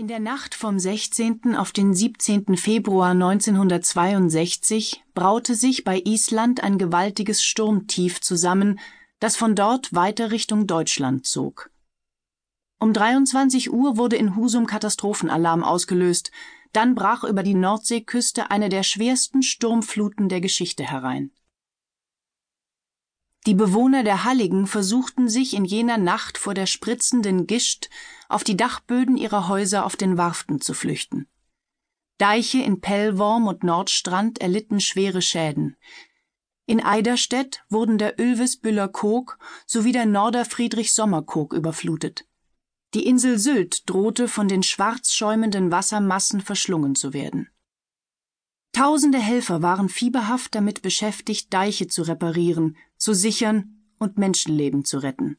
In der Nacht vom 16. auf den 17. Februar 1962 braute sich bei Island ein gewaltiges Sturmtief zusammen, das von dort weiter Richtung Deutschland zog. Um 23 Uhr wurde in Husum Katastrophenalarm ausgelöst, dann brach über die Nordseeküste eine der schwersten Sturmfluten der Geschichte herein. Die Bewohner der Halligen versuchten sich in jener Nacht vor der spritzenden Gischt auf die Dachböden ihrer Häuser auf den Warften zu flüchten. Deiche in Pellworm und Nordstrand erlitten schwere Schäden. In Eiderstedt wurden der Ölvesbüller Kog sowie der Norder Friedrich Sommerkog überflutet. Die Insel Sylt drohte von den schwarz schäumenden Wassermassen verschlungen zu werden. Tausende Helfer waren fieberhaft damit beschäftigt, Deiche zu reparieren, zu sichern und Menschenleben zu retten.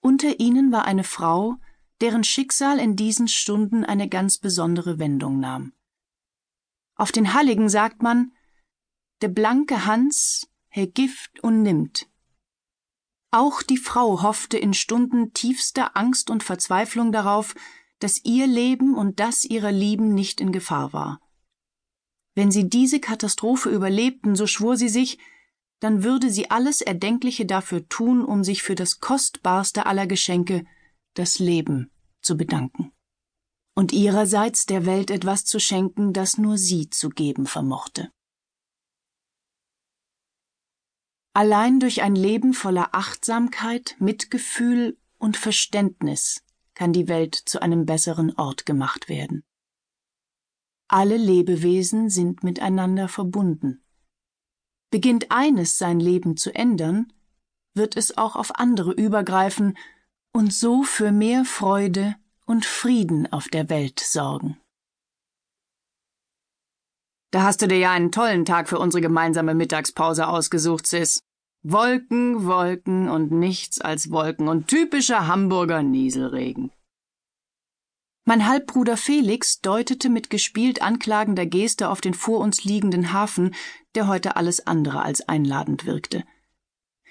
Unter ihnen war eine Frau, deren Schicksal in diesen Stunden eine ganz besondere Wendung nahm. Auf den Halligen sagt man, der blanke Hans, Herr Gift und nimmt. Auch die Frau hoffte in Stunden tiefster Angst und Verzweiflung darauf, dass ihr Leben und das ihrer Lieben nicht in Gefahr war. Wenn sie diese Katastrophe überlebten, so schwor sie sich, dann würde sie alles Erdenkliche dafür tun, um sich für das kostbarste aller Geschenke, das Leben, zu bedanken. Und ihrerseits der Welt etwas zu schenken, das nur sie zu geben vermochte. Allein durch ein Leben voller Achtsamkeit, Mitgefühl und Verständnis kann die Welt zu einem besseren Ort gemacht werden. Alle Lebewesen sind miteinander verbunden. Beginnt eines sein Leben zu ändern, wird es auch auf andere übergreifen und so für mehr Freude und Frieden auf der Welt sorgen. Da hast du dir ja einen tollen Tag für unsere gemeinsame Mittagspause ausgesucht, Sis. Wolken, Wolken und nichts als Wolken und typischer Hamburger Nieselregen. Mein Halbbruder Felix deutete mit gespielt anklagender Geste auf den vor uns liegenden Hafen, der heute alles andere als einladend wirkte.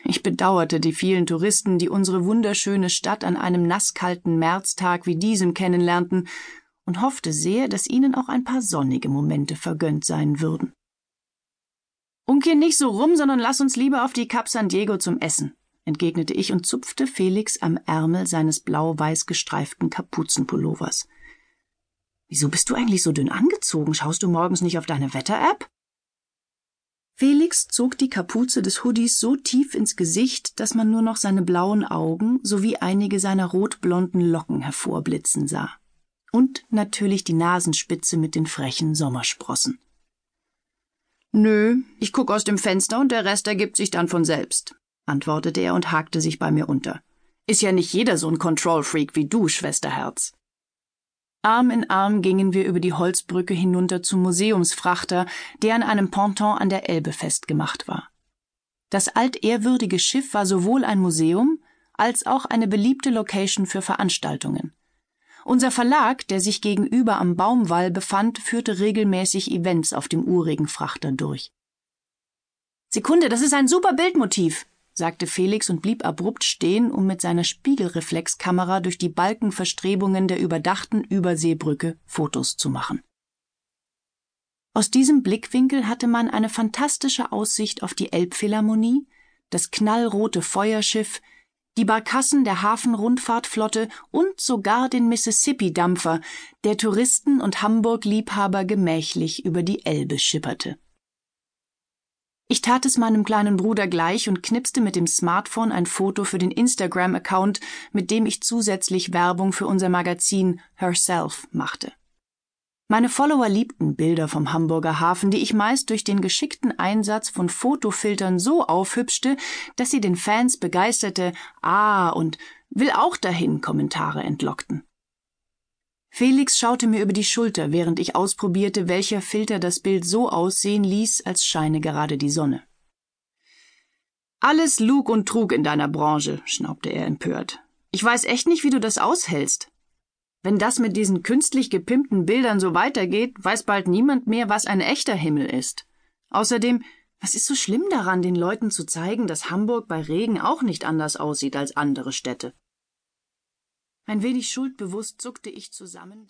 Ich bedauerte die vielen Touristen, die unsere wunderschöne Stadt an einem nasskalten Märztag wie diesem kennenlernten, und hoffte sehr, dass ihnen auch ein paar sonnige Momente vergönnt sein würden. Unke nicht so rum, sondern lass uns lieber auf die Cap San Diego zum Essen, entgegnete ich und zupfte Felix am Ärmel seines blau-weiß gestreiften Kapuzenpullovers. Wieso bist du eigentlich so dünn angezogen? Schaust du morgens nicht auf deine Wetter-App? Felix zog die Kapuze des Hoodies so tief ins Gesicht, dass man nur noch seine blauen Augen sowie einige seiner rotblonden Locken hervorblitzen sah. Und natürlich die Nasenspitze mit den frechen Sommersprossen. Nö, ich guck aus dem Fenster und der Rest ergibt sich dann von selbst antwortete er und hakte sich bei mir unter. Ist ja nicht jeder so ein Control-Freak wie du, Schwesterherz. Arm in Arm gingen wir über die Holzbrücke hinunter zum Museumsfrachter, der an einem Ponton an der Elbe festgemacht war. Das altehrwürdige Schiff war sowohl ein Museum als auch eine beliebte Location für Veranstaltungen. Unser Verlag, der sich gegenüber am Baumwall befand, führte regelmäßig Events auf dem urigen Frachter durch. Sekunde, das ist ein super Bildmotiv, sagte Felix und blieb abrupt stehen, um mit seiner Spiegelreflexkamera durch die Balkenverstrebungen der überdachten Überseebrücke Fotos zu machen. Aus diesem Blickwinkel hatte man eine fantastische Aussicht auf die Elbphilharmonie, das knallrote Feuerschiff, die Barkassen der Hafenrundfahrtflotte und sogar den Mississippi-Dampfer, der Touristen und Hamburg-Liebhaber gemächlich über die Elbe schipperte. Ich tat es meinem kleinen Bruder gleich und knipste mit dem Smartphone ein Foto für den Instagram-Account, mit dem ich zusätzlich Werbung für unser Magazin Herself machte. Meine Follower liebten Bilder vom Hamburger Hafen, die ich meist durch den geschickten Einsatz von Fotofiltern so aufhübschte, dass sie den Fans begeisterte Ah und will auch dahin Kommentare entlockten. Felix schaute mir über die Schulter, während ich ausprobierte, welcher Filter das Bild so aussehen ließ, als scheine gerade die Sonne. Alles Lug und Trug in deiner Branche, schnaubte er empört. Ich weiß echt nicht, wie du das aushältst. Wenn das mit diesen künstlich gepimpten Bildern so weitergeht, weiß bald niemand mehr, was ein echter Himmel ist. Außerdem, was ist so schlimm daran, den Leuten zu zeigen, dass Hamburg bei Regen auch nicht anders aussieht als andere Städte? Ein wenig schuldbewusst zuckte ich zusammen.